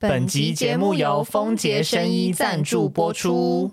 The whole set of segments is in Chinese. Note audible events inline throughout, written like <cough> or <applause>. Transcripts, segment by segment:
本集节目由丰杰生医赞助播出。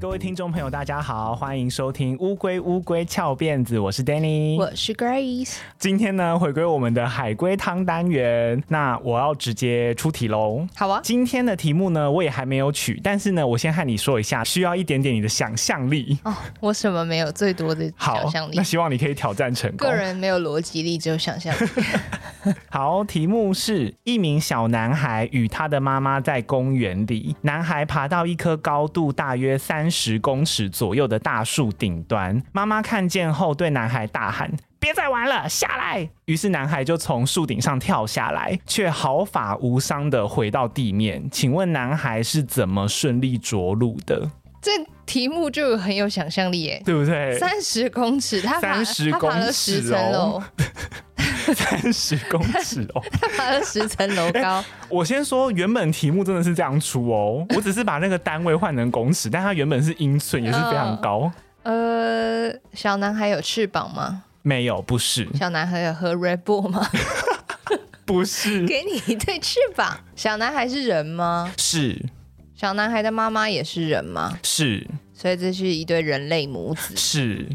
各位听众朋友，大家好，欢迎收听乌龟乌龟翘辫子，我是 Danny，我是 Grace。今天呢，回归我们的海龟汤单元，那我要直接出题喽。好啊，今天的题目呢，我也还没有取，但是呢，我先和你说一下，需要一点点你的想象力。哦，我什么没有？最多的想象力。那希望你可以挑战成功。个人没有逻辑力，只有想象力。<laughs> <laughs> 好，题目是一名小男孩与他的妈妈在公园里，男孩爬到一棵高度大约三十。公尺左右的大树顶端，妈妈看见后对男孩大喊：“别再玩了，下来！”于是男孩就从树顶上跳下来，却毫发无伤的回到地面。请问男孩是怎么顺利着陆的？这题目就很有想象力耶，对不对？三十公尺，他爬，三十公尺，哦，他爬了十层楼。<laughs> 三十公尺哦，<laughs> 他爬了十层楼高。欸，我先说，原本题目真的是这样出哦，我只是把那个单位换成公尺，但它原本是英寸，也是非常高。呃，小男孩有翅膀吗？没有，不是。小男孩有喝 Red Bull 吗？<laughs> 不是。给你一对翅膀。小男孩是人吗？是。小男孩的妈妈也是人吗？是。所以这是一对人类母子。是。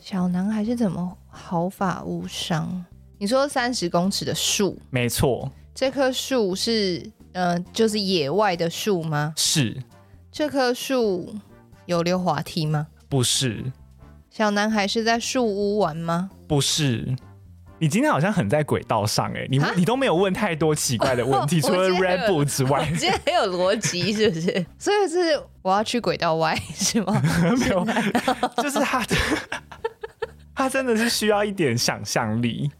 小男孩是怎么毫发无伤？你说三十公尺的树，没错。这棵树是，呃，就是野外的树吗？是。这棵树有溜滑梯吗？不是。小男孩是在树屋玩吗？不是。你今天好像很在轨道上哎，你你都没有问太多奇怪的问题，<laughs> 除了 Red Bull 之 <laughs> 外，你今天很有逻辑是不是？<laughs> 所以是我要去轨道外是吗？没有，就是他，他真的是需要一点想象力。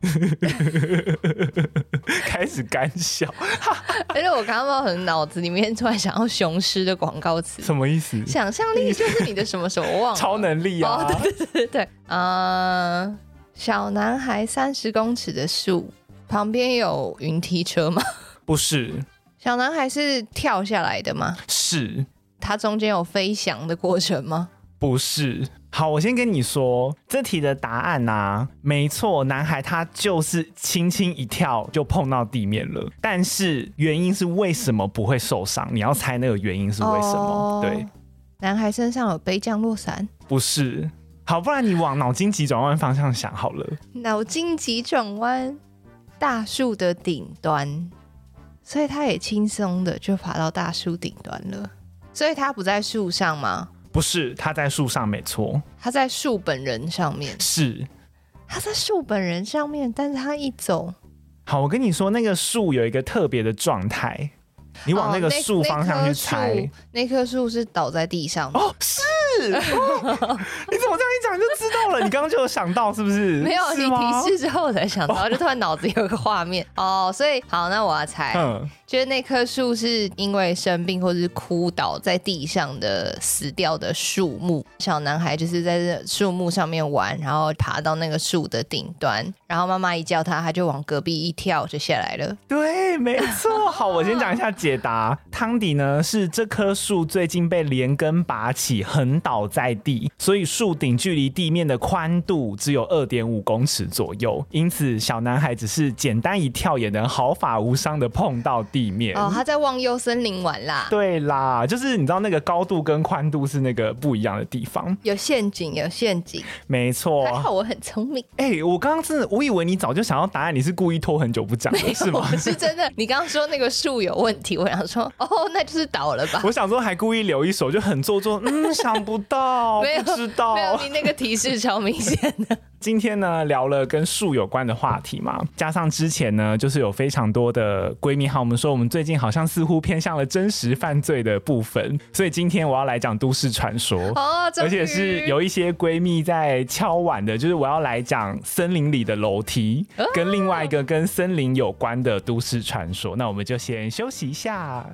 <laughs> 开始干笑，<laughs> 而且我刚刚很脑子里面突然想到雄狮的广告词，什么意思？想象力就是你的什么什么？我忘了，超能力啊！哦、对对对对，啊、呃，小男孩三十公尺的树旁边有云梯车吗？<laughs> 不是，小男孩是跳下来的吗？是，他中间有飞翔的过程吗？不是。好，我先跟你说这题的答案啊，没错，男孩他就是轻轻一跳就碰到地面了，但是原因是为什么不会受伤？你要猜那个原因是为什么？哦、对，男孩身上有背降落伞？不是，好，不然你往脑筋急转弯方向想好了。脑筋急转弯，大树的顶端，所以他也轻松的就爬到大树顶端了，所以他不在树上吗？不是，他在树上，没错。他在树本人上面。是，他在树本人上面，但是他一走，好，我跟你说，那个树有一个特别的状态，你往那个树方向去猜。哦，那棵树是倒在地上哦，是。<laughs> 哦、你怎么这样一讲就知道了？你刚刚就有想到是不是？<laughs> 没有，你提示之后我才想到，就突然脑子有个画面 <laughs> 哦。所以好，那我要猜，嗯，就是那棵树是因为生病或者是枯倒在地上的死掉的树木。小男孩就是在这树木上面玩，然后爬到那个树的顶端，然后妈妈一叫他，他就往隔壁一跳就下来了。对，没错。好，我先讲一下解答。汤底呢是这棵树最近被连根拔起，横倒。在地，所以树顶距离地面的宽度只有二点五公尺左右，因此小男孩只是简单一跳也能毫发无伤的碰到地面。哦，他在忘忧森林玩啦。对啦，就是你知道那个高度跟宽度是那个不一样的地方。有陷阱，有陷阱。没错。还好我很聪明。哎、欸，我刚刚真的，我以为你早就想要答案，你是故意拖很久不讲，是吗？<laughs> 是真的。你刚刚说那个树有问题，我想说，<laughs> 哦，那就是倒了吧。<laughs> 我想说还故意留一手，就很做作。嗯，想不。到没有知道，没有你那个提示超明显的。今天呢，聊了跟树有关的话题嘛，加上之前呢，就是有非常多的闺蜜和我们说，我们最近好像似乎偏向了真实犯罪的部分，所以今天我要来讲都市传说，哦，而且是有一些闺蜜在敲碗的，就是我要来讲森林里的楼梯，跟另外一个跟森林有关的都市传说。那我们就先休息一下。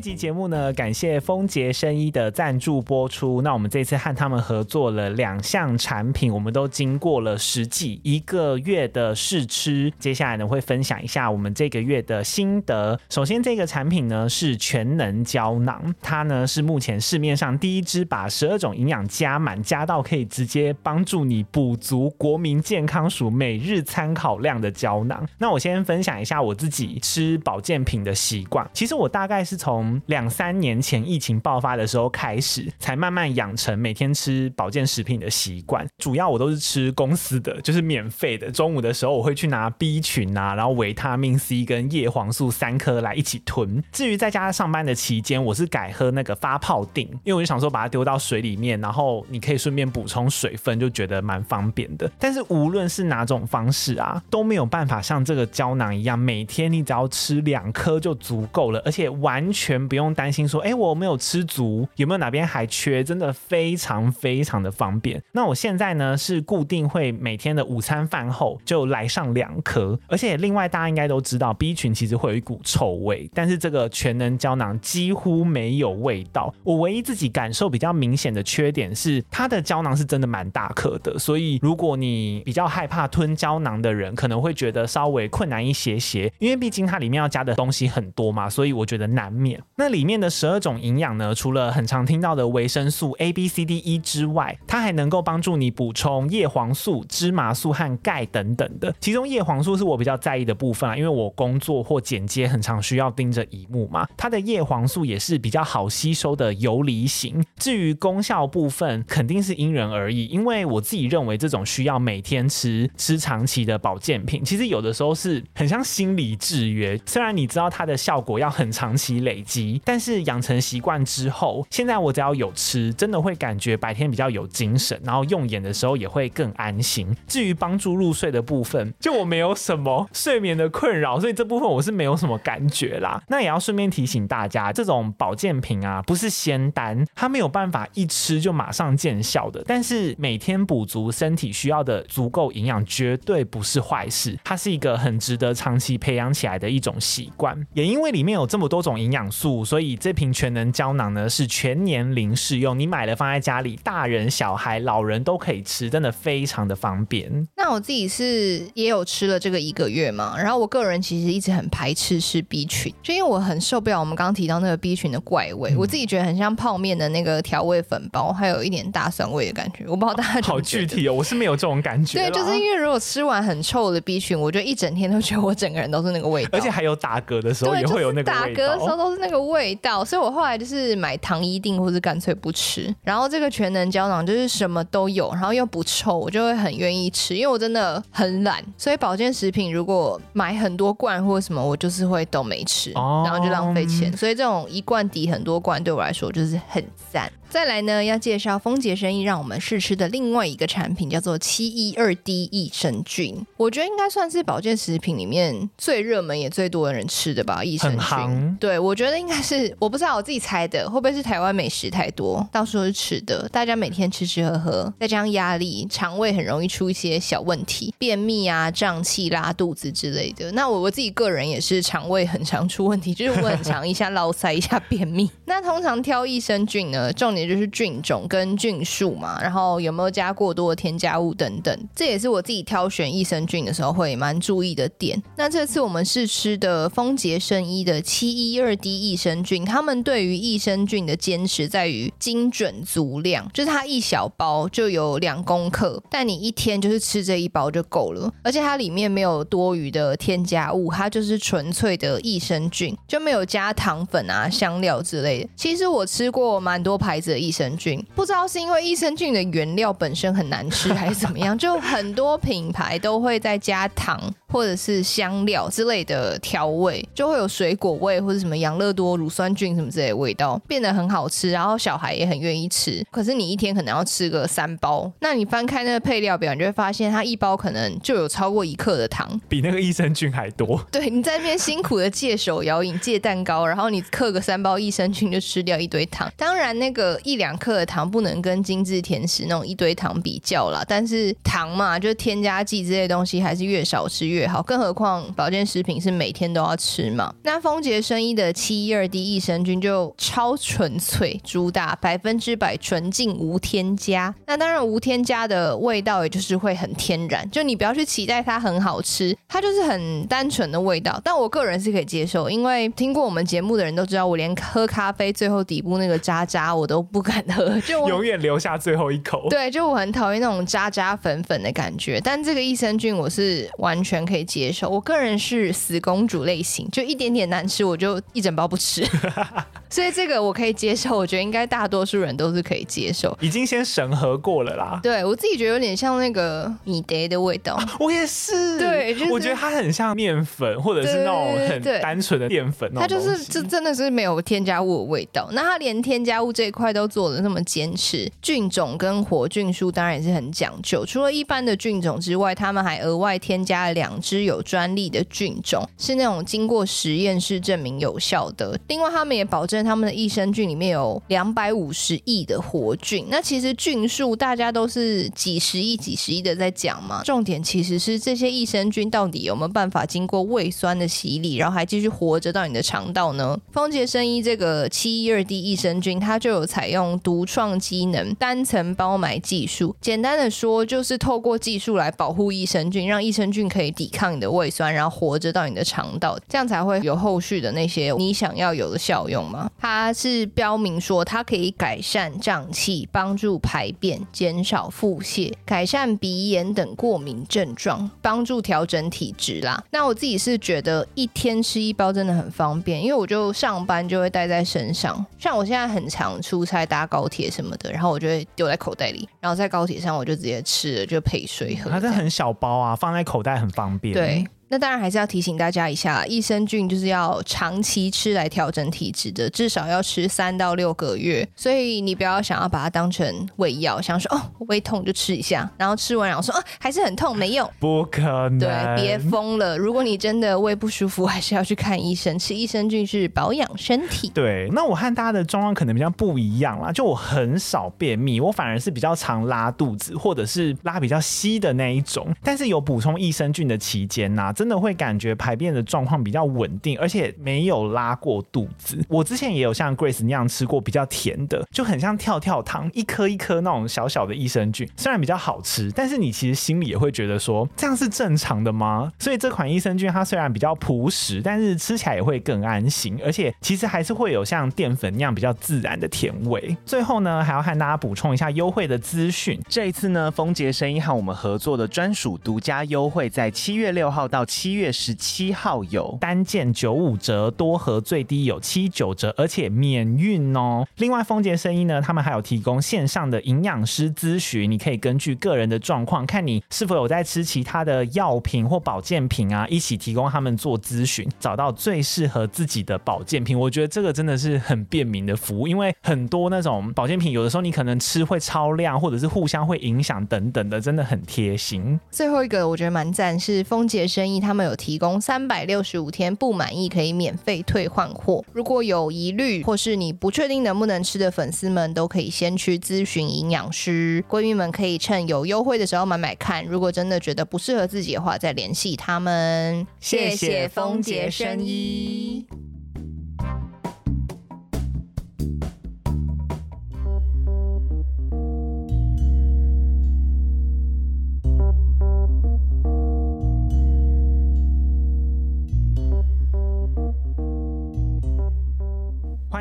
这集节目呢，感谢丰杰生医的赞助播出。那我们这次和他们合作了两项产品，我们都经过了实际一个月的试吃。接下来呢，会分享一下我们这个月的心得。首先，这个产品呢是全能胶囊，它呢是目前市面上第一支把十二种营养加满，加到可以直接帮助你补足国民健康署每日参考量的胶囊。那我先分享一下我自己吃保健品的习惯。其实我大概是从两三年前疫情爆发的时候开始，才慢慢养成每天吃保健食品的习惯。主要我都是吃公司的，就是免费的。中午的时候我会去拿 B 群啊，然后维他命 C 跟叶黄素三颗来一起吞。至于在家上班的期间，我是改喝那个发泡錠，因为我就想说把它丢到水里面，然后你可以顺便补充水分，就觉得蛮方便的。但是无论是哪种方式啊，都没有办法像这个胶囊一样，每天你只要吃两颗就足够了，而且完全。不用担心说，哎，我没有吃足，有没有哪边还缺？真的非常非常的方便。那我现在呢是固定会每天的午餐饭后就来上两颗，而且另外大家应该都知道，B 群其实会有一股臭味，但是这个全能胶囊几乎没有味道。我唯一自己感受比较明显的缺点是，它的胶囊是真的蛮大颗的，所以如果你比较害怕吞胶囊的人，可能会觉得稍微困难一些些，因为毕竟它里面要加的东西很多嘛，所以我觉得难免。那里面的十二种营养呢，除了很常听到的维生素 A、B、C、D、E 之外，它还能够帮助你补充叶黄素、芝麻素和钙等等的。其中叶黄素是我比较在意的部分啊，因为我工作或剪接很常需要盯着荧幕嘛。它的叶黄素也是比较好吸收的游离型。至于功效部分，肯定是因人而异，因为我自己认为这种需要每天吃、吃长期的保健品，其实有的时候是很像心理制约。虽然你知道它的效果要很长期累积。但是养成习惯之后，现在我只要有吃，真的会感觉白天比较有精神，然后用眼的时候也会更安心。至于帮助入睡的部分，就我没有什么睡眠的困扰，所以这部分我是没有什么感觉啦。那也要顺便提醒大家，这种保健品啊，不是仙丹，它没有办法一吃就马上见效的。但是每天补足身体需要的足够营养，绝对不是坏事。它是一个很值得长期培养起来的一种习惯。也因为里面有这么多种营养素。所以这瓶全能胶囊呢是全年龄适用，你买了放在家里，大人、小孩、老人都可以吃，真的非常的方便。那我自己是也有吃了这个一个月嘛，然后我个人其实一直很排斥吃 B 群，就因为我很受不了我们刚刚提到那个 B 群的怪味，嗯、我自己觉得很像泡面的那个调味粉包，还有一点大蒜味的感觉。我不知道大家好具体哦，我是没有这种感觉。对，就是因为如果吃完很臭的 B 群，我就一整天都觉得我整个人都是那个味道，而且还有打嗝的时候也会有那个味道。打嗝的时候都是那个味道，所以我后来就是买糖衣定，或是干脆不吃。然后这个全能胶囊就是什么都有，然后又不臭，我就会很愿意吃，因为我真的很懒。所以保健食品如果买很多罐或什么，我就是会都没吃，然后就浪费钱。所以这种一罐抵很多罐，对我来说就是很赞。再来呢，要介绍丰杰生意让我们试吃的另外一个产品，叫做七一二 D 益生菌。我觉得应该算是保健食品里面最热门也最多的人吃的吧。益生菌，对，我觉得应该是，我不知道我自己猜的，会不会是台湾美食太多，到处都是吃的，大家每天吃吃喝喝，再加上压力，肠胃很容易出一些小问题，便秘啊、胀气、拉肚子之类的。那我我自己个人也是肠胃很常出问题，就是我很常一下落塞，一下便秘。那通常挑益生菌呢，重点。也就是菌种跟菌数嘛，然后有没有加过多的添加物等等，这也是我自己挑选益生菌的时候会蛮注意的点。那这次我们试吃的丰洁生医的七一二 D 益生菌，他们对于益生菌的坚持在于精准足量，就是它一小包就有两公克，但你一天就是吃这一包就够了，而且它里面没有多余的添加物，它就是纯粹的益生菌，就没有加糖粉啊、香料之类的。其实我吃过蛮多牌子的益生菌，不知道是因为益生菌的原料本身很难吃，还是怎么样，就很多品牌都会在加糖或者是香料之类的调味，就会有水果味或者什么养乐多乳酸菌什么之类的味道，变得很好吃，然后小孩也很愿意吃。可是你一天可能要吃个三包，那你翻开那个配料表，你就会发现它一包可能就有超过一克的糖，比那个益生菌还多。对，你在那边辛苦的戒手摇饮、戒蛋糕，然后你克个三包益生菌就吃掉一堆糖，当然那个。一两克的糖不能跟精致甜食那种一堆糖比较啦，但是糖嘛，就是添加剂之类的东西还是越少吃越越好，更何况保健食品是每天都要吃嘛。那丰杰生医的七一二 D 益生菌就超纯粹，主打百分之百纯净无添加。那当然无添加的味道，也就是会很天然，就你不要去期待它很好吃，它就是很单纯的味道。但我个人是可以接受，因为听过我们节目的人都知道，我连喝咖啡最后底部那个渣渣我都不敢喝，<laughs> 就永远留下最后一口。对，就我很讨厌那种渣渣粉粉的感觉。但这个益生菌我是完全可以接受，我个人是死公主类型，就一点点难吃我就一整包不吃。<laughs> 所以这个我可以接受，我觉得应该大多数人都是可以接受。已经先审核过了啦。对，我自己觉得有点像那个米德的味道。啊，我也是。对，就是，我觉得它很像面粉，或者是那种很单纯的淀粉。它就是这真的是没有添加物的味道。那它连添加物这一块都做的那么坚持，菌种跟活菌数当然也是很讲究。除了一般的菌种之外，他们还额外添加了两只有专利的菌种，是那种经过实验室证明有效的。另外，他们也保证。他们的益生菌里面有两百五十亿的活菌，那其实菌数大家都是几十亿、几十亿的在讲嘛。重点其实是这些益生菌到底有没有办法经过胃酸的洗礼，然后还继续活着到你的肠道呢？丰杰生医这个七一二 D 益生菌，它就有采用独创机能单层包埋技术。简单的说，就是透过技术来保护益生菌，让益生菌可以抵抗你的胃酸，然后活着到你的肠道，这样才会有后续的那些你想要有的效用嘛。它是标明说，它可以改善胀气、帮助排便、减少腹泻、改善鼻炎等过敏症状、帮助调整体质啦。那我自己是觉得一天吃一包真的很方便，因为我就上班就会带在身上。像我现在很常出差搭高铁什么的，然后我就会丢在口袋里，然后在高铁上我就直接吃了，就配水喝。它是很小包啊，放在口袋很方便。对。那当然还是要提醒大家一下，益生菌就是要长期吃来调整体质的，至少要吃三到六个月。所以你不要想要把它当成胃药，想说哦胃痛就吃一下，然后吃完然后说哦还是很痛没用，不可能。对，别疯了。如果你真的胃不舒服，<laughs> 还是要去看医生。吃益生菌是保养身体。对，那我和大家的状况可能比较不一样啦，就我很少便秘，我反而是比较常拉肚子，或者是拉比较稀的那一种。但是有补充益生菌的期间呐、啊。真的会感觉排便的状况比较稳定，而且没有拉过肚子。我之前也有像 Grace 那样吃过比较甜的，就很像跳跳糖，一颗一颗那种小小的益生菌，虽然比较好吃，但是你其实心里也会觉得说，这样是正常的吗？所以这款益生菌它虽然比较朴实，但是吃起来也会更安心，而且其实还是会有像淀粉那样比较自然的甜味。最后呢，还要和大家补充一下优惠的资讯。这一次呢，丰杰生意和我们合作的专属独家优惠，在七月六号到七月十七号有单件九五折，多盒最低有七九折，而且免运哦。另外，丰杰生意呢，他们还有提供线上的营养师咨询，你可以根据个人的状况，看你是否有在吃其他的药品或保健品啊，一起提供他们做咨询，找到最适合自己的保健品。我觉得这个真的是很便民的服务，因为很多那种保健品，有的时候你可能吃会超量，或者是互相会影响等等的，真的很贴心。最后一个我觉得蛮赞，是丰杰生意医他们有。提供三百六十五天不满意可以免费退换货。如果有疑虑或是你不确定能不能吃的粉丝们，都可以先去咨询营养师。闺蜜们可以趁有优惠的时候买买看。如果真的觉得不适合自己的话，再联系他们。谢谢风杰生医。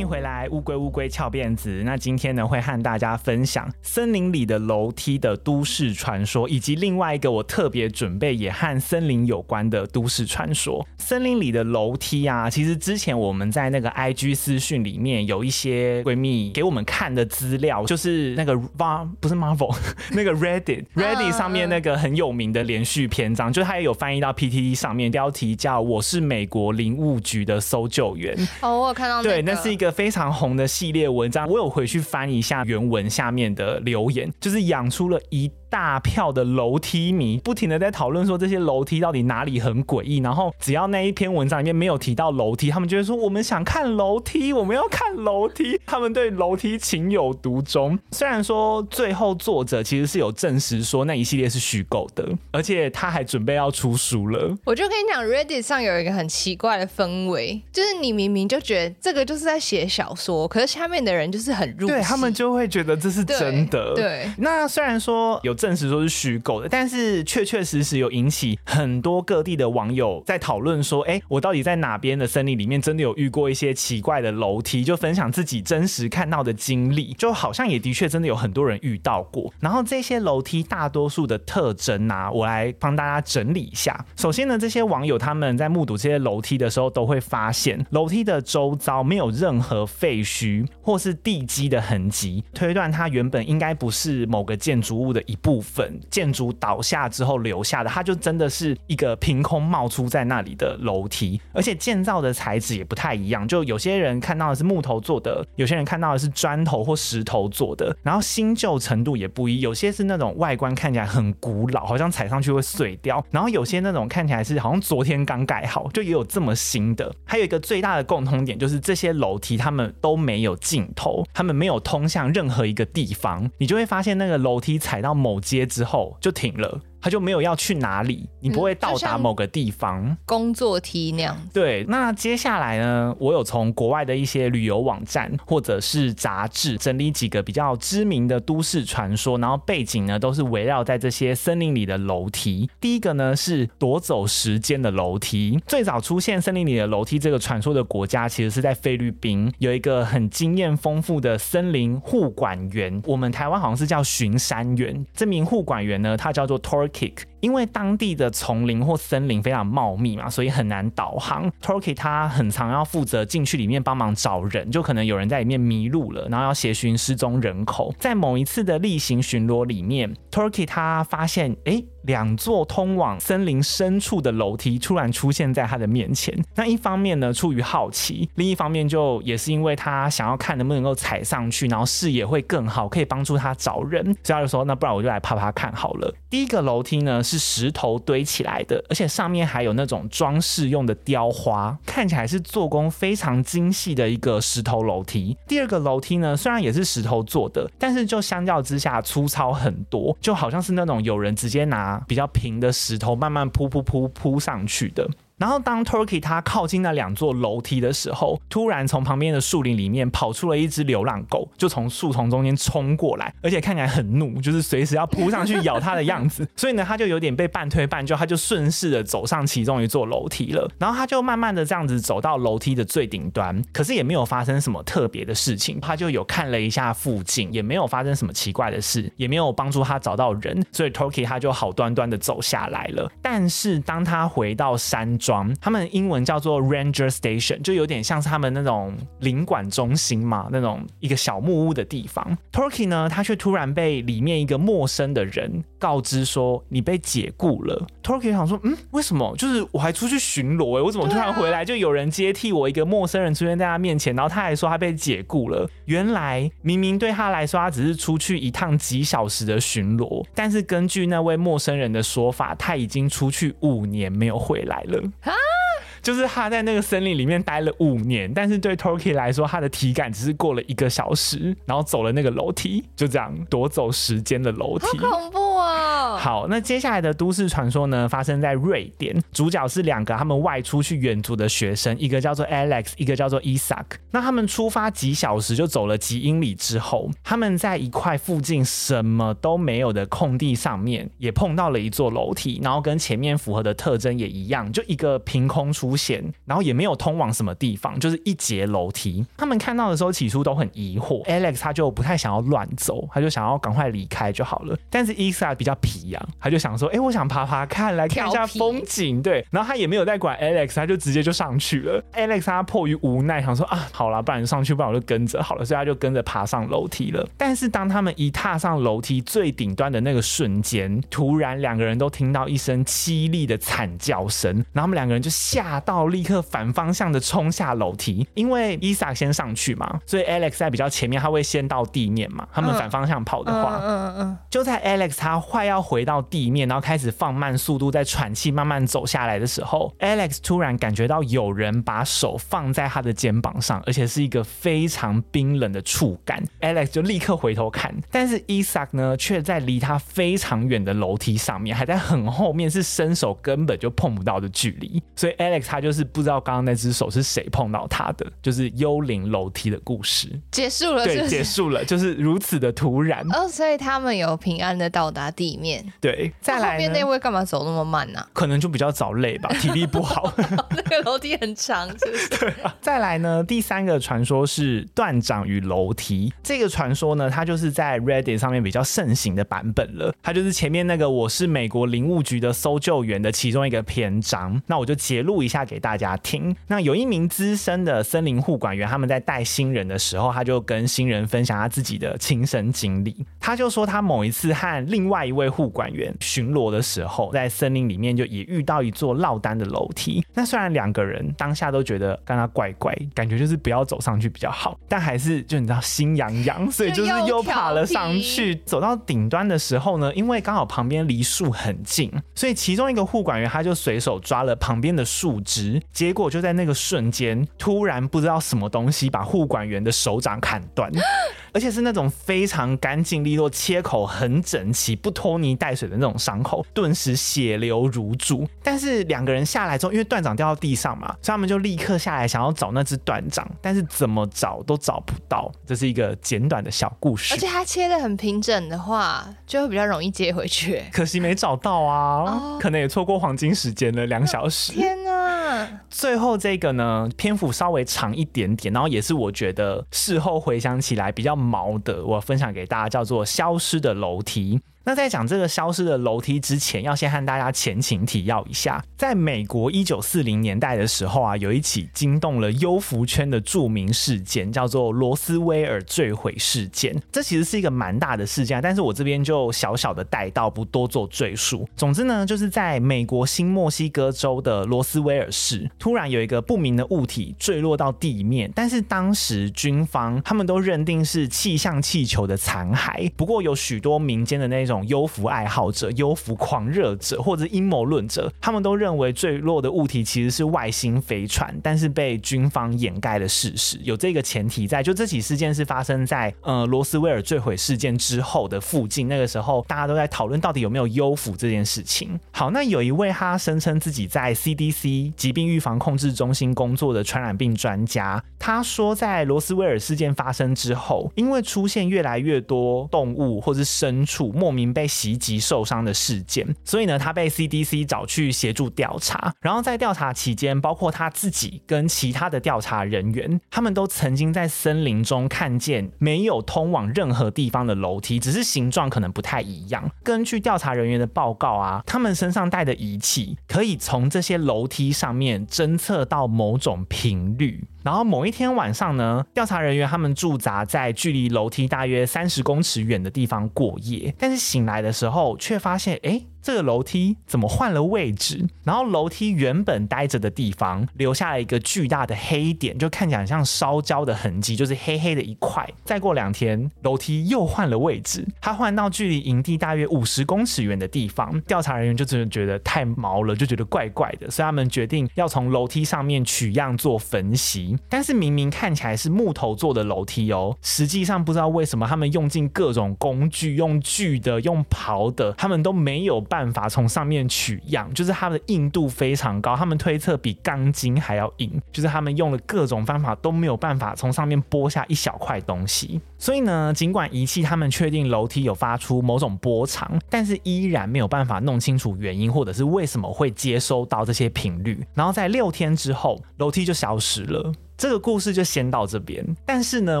迎回来，乌龟乌龟翘辫子。那今天呢，会和大家分享森林里的楼梯的都市传说，以及另外一个我特别准备也和森林有关的都市传说。森林里的楼梯啊，其实之前我们在那个 IG 私讯里面有一些闺蜜给我们看的资料，就是那个 Mar 不是 Marvel <laughs> 那个 Reddit Reddit 上面那个很有名的连续篇章，就它也有翻译到 PTT 上面，标题叫“我是美国林务局的搜救员”。哦，我有看到那个。对，那是一个。非常红的系列文章，我有回去翻一下原文下面的留言，就是养出了一大票的楼梯迷，不停的在讨论说这些楼梯到底哪里很诡异。然后只要那一篇文章里面没有提到楼梯，他们就会说我们想看楼梯，我们要看楼梯。他们对楼梯情有独钟。虽然说最后作者其实是有证实说那一系列是虚构的，而且他还准备要出书了。我就跟你讲，Reddit 上有一个很奇怪的氛围，就是你明明就觉得这个就是在写小说，可是下面的人就是很入戏，对他们就会觉得这是真的。对，对那虽然说有证实说是虚构的，但是确确实实有引起很多各地的网友在讨论说，哎，我到底在哪边的森林里面真的有遇过一些奇怪的楼梯？就分享自己真实看到的经历，就好像也的确真的有很多人遇到过。然后这些楼梯大多数的特征啊，我来帮大家整理一下。首先呢，这些网友他们在目睹这些楼梯的时候，都会发现楼梯的周遭没有任何废墟或是地基的痕迹，推断它原本应该不是某个建筑物的一部部分，建筑倒下之后留下的，它就真的是一个凭空冒出在那里的楼梯，而且建造的材质也不太一样，就有些人看到的是木头做的，有些人看到的是砖头或石头做的，然后新旧程度也不一，有些是那种外观看起来很古老，好像踩上去会碎掉，然后有些那种看起来是好像昨天刚盖好，就也有这么新的。还有一个最大的共通点就是这些楼梯它们都没有尽头，它们没有通向任何一个地方，你就会发现那个楼梯踩到某接之后就停了。他就没有要去哪里，你不会到达某个地方，嗯、工作梯那样。对，那接下来呢，我有从国外的一些旅游网站或者是杂志整理几个比较知名的都市传说，然后背景呢都是围绕在这些森林里的楼梯。第一个呢是夺走时间的楼梯，最早出现森林里的楼梯这个传说的国家其实是在菲律宾，有一个很经验丰富的森林护管员，我们台湾好像是叫巡山员，这名护管员呢，他叫做 Tor。kick. 因为当地的丛林或森林非常茂密嘛，所以很难导航。Torky 他很常要负责进去里面帮忙找人，就可能有人在里面迷路了，然后要协寻失踪人口。在某一次的例行巡逻里面，Torky 他发现，哎。两座通往森林深处的楼梯突然出现在他的面前。那一方面呢，出于好奇；另一方面，就也是因为他想要看能不能够踩上去，然后视野会更好，可以帮助他找人。所以他就说：“那不然我就来爬爬看好了。”第一个楼梯呢是石头堆起来的，而且上面还有那种装饰用的雕花，看起来是做工非常精细的一个石头楼梯。第二个楼梯呢，虽然也是石头做的，但是就相较之下粗糙很多，就好像是那种有人直接拿。比较平的石头慢慢铺铺铺铺上去的。然后当 Turkey 他靠近那两座楼梯的时候，突然从旁边的树林里面跑出了一只流浪狗，就从树丛中间冲过来，而且看起来很怒，就是随时要扑上去咬他的样子。<laughs> 所以呢，他就有点被半推半就，他就顺势的走上其中一座楼梯了。然后他就慢慢的这样子走到楼梯的最顶端，可是也没有发生什么特别的事情。他就有看了一下附近，也没有发生什么奇怪的事，也没有帮助他找到人，所以 Turkey 他就好端端的走下来了。但是当他回到山庄，他们英文叫做 Ranger Station，就有点像是他们那种领馆中心嘛，那种一个小木屋的地方。Torky 呢，他却突然被里面一个陌生的人告知说：“你被解雇了。”Torky 想说：“嗯，为什么？就是我还出去巡逻，哎，我怎么突然回来就有人接替我？一个陌生人出现在他面前，然后他还说他被解雇了。原来明明对他来说，他只是出去一趟几小时的巡逻，但是根据那位陌生人的说法，他已经出去五年没有回来了。” Huh? 就是他在那个森林里面待了五年，但是对 Torky 来说，他的体感只是过了一个小时，然后走了那个楼梯，就这样夺走时间的楼梯，好恐怖啊！好，那接下来的都市传说呢，发生在瑞典，主角是两个他们外出去远足的学生，一个叫做 Alex，一个叫做 Isaac。那他们出发几小时就走了几英里之后，他们在一块附近什么都没有的空地上面，也碰到了一座楼梯，然后跟前面符合的特征也一样，就一个凭空出。出现，然后也没有通往什么地方，就是一节楼梯。他们看到的时候，起初都很疑惑。Alex 他就不太想要乱走，他就想要赶快离开就好了。但是 Isa 比较皮呀，他就想说：“哎，我想爬爬看，来看一下风景。”对，然后他也没有再管 Alex，他就直接就上去了。Alex 他迫于无奈，想说：“啊，好了，不然上去，不然我就跟着好了。”所以他就跟着爬上楼梯了。但是当他们一踏上楼梯最顶端的那个瞬间，突然两个人都听到一声凄厉的惨叫声，然后他们两个人就吓。到，立刻反方向的冲下楼梯。因为伊萨先上去嘛，所以 Alex 在比较前面，他会先到地面嘛。他们反方向跑的话，嗯嗯嗯，就在 Alex 他快要回到地面，然后开始放慢速度，在喘气，慢慢走下来的时候，Alex 突然感觉到有人把手放在他的肩膀上，而且是一个非常冰冷的触感。Alex 就立刻回头看，但是伊萨呢，却在离他非常远的楼梯上面，还在很后面，是伸手根本就碰不到的距离。所以 Alex 他就是不知道刚刚那只手是谁碰到他的，就是幽灵楼梯的故事结束了。对，结束了，就是如此的突然。哦，所以他们有平安的到达地面。对，再来后面那位干嘛走那么慢呢？啊？可能就比较早累吧，<laughs> 体力不好。<laughs> 那个楼梯很长，是不是？<laughs> 对啊。再来呢，第三个传说是断掌与楼梯。这个传说呢，它就是在 Reddit 上面比较盛行的版本了。它就是前面那个我是美国林务局的搜救员的其中一个篇章。那我就截录一下给大家听。那有一名资深的森林护管员，他们在带新人的时候，他就跟新人分享他自己的亲身经历。他就说，他某一次和另外一位护管员巡逻的时候，在森林里面就也遇到一座落单的楼梯。那虽然两个人当下都觉得跟他怪怪，感觉就是不要走上去比较好，但还是就你知道心痒痒，<laughs> 所以就是又爬了上去。走到顶端的时候呢，因为刚好旁边离树很近，所以其中一个护管员他就随手抓了旁边的树枝，结果就在那个瞬间，突然不知道什么东西把护管员的手掌砍断。<gasps> <laughs> 而且是那种非常干净利落、切口很整齐、不拖泥带水的那种伤口，顿时血流如注。但是两个人下来之后，因为断掌掉到地上嘛，所以他们就立刻下来想要找那只断掌，但是怎么找都找不到。这是一个简短的小故事。而且它切的很平整的话，就会比较容易接回去。可惜没找到啊，哦、可能也错过黄金时间了，两小时。天哪！最后这个呢，篇幅稍微长一点点，然后也是我觉得事后回想起来比较毛的，我分享给大家，叫做《消失的楼梯》。那在讲这个消失的楼梯之前，要先和大家前情提要一下。在美国一九四零年代的时候啊，有一起惊动了优福圈的著名事件，叫做罗斯威尔坠毁事件。这其实是一个蛮大的事件，但是我这边就小小的带到，不多做赘述。总之呢，就是在美国新墨西哥州的罗斯威尔市，突然有一个不明的物体坠落到地面，但是当时军方他们都认定是气象气球的残骸。不过有许多民间的那种。种幽浮爱好者、幽浮狂热者或者阴谋论者，他们都认为坠落的物体其实是外星飞船，但是被军方掩盖了事实。有这个前提在，就这起事件是发生在呃罗斯威尔坠毁事件之后的附近，那个时候大家都在讨论到底有没有幽浮这件事情。好，那有一位他声称自己在 CDC 疾病预防控制中心工作的传染病专家，他说在罗斯威尔事件发生之后，因为出现越来越多动物或是牲畜莫名被袭击受伤的事件，所以呢，他被 CDC 找去协助调查。然后在调查期间，包括他自己跟其他的调查人员，他们都曾经在森林中看见没有通往任何地方的楼梯，只是形状可能不太一样。根据调查人员的报告啊，他们身上带的仪器可以从这些楼梯上面侦测到某种频率。然后某一天晚上呢，调查人员他们驻扎在距离楼梯大约三十公尺远的地方过夜，但是醒来的时候却发现，哎。这个楼梯怎么换了位置？然后楼梯原本待着的地方留下了一个巨大的黑点，就看起来像烧焦的痕迹，就是黑黑的一块。再过两天，楼梯又换了位置，它换到距离营地大约五十公尺远的地方。调查人员就真的觉得太毛了，就觉得怪怪的，所以他们决定要从楼梯上面取样做分析。但是明明看起来是木头做的楼梯哦，实际上不知道为什么他们用尽各种工具，用锯的，用刨的，他们都没有。办法从上面取样，就是它的硬度非常高，他们推测比钢筋还要硬，就是他们用了各种方法都没有办法从上面剥下一小块东西。所以呢，尽管仪器他们确定楼梯有发出某种波长，但是依然没有办法弄清楚原因，或者是为什么会接收到这些频率。然后在六天之后，楼梯就消失了。这个故事就先到这边。但是呢，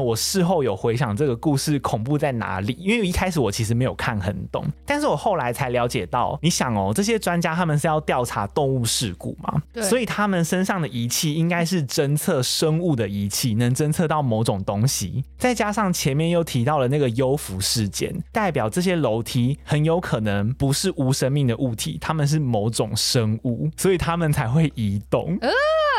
我事后有回想这个故事恐怖在哪里，因为一开始我其实没有看很懂，但是我后来才了解到，你想哦，这些专家他们是要调查动物事故嘛，对，所以他们身上的仪器应该是侦测生物的仪器，能侦测到某种东西。再加上前面又提到了那个幽浮事件，代表这些楼梯很有可能不是无生命的物体，他们是某种生物，所以他们才会移动。呃